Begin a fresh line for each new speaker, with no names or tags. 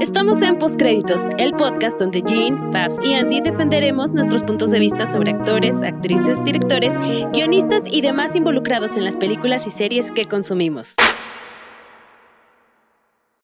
Estamos en Postcréditos, el podcast donde Jean, Fabs y Andy defenderemos nuestros puntos de vista sobre actores, actrices, directores, guionistas y demás involucrados en las películas y series que consumimos.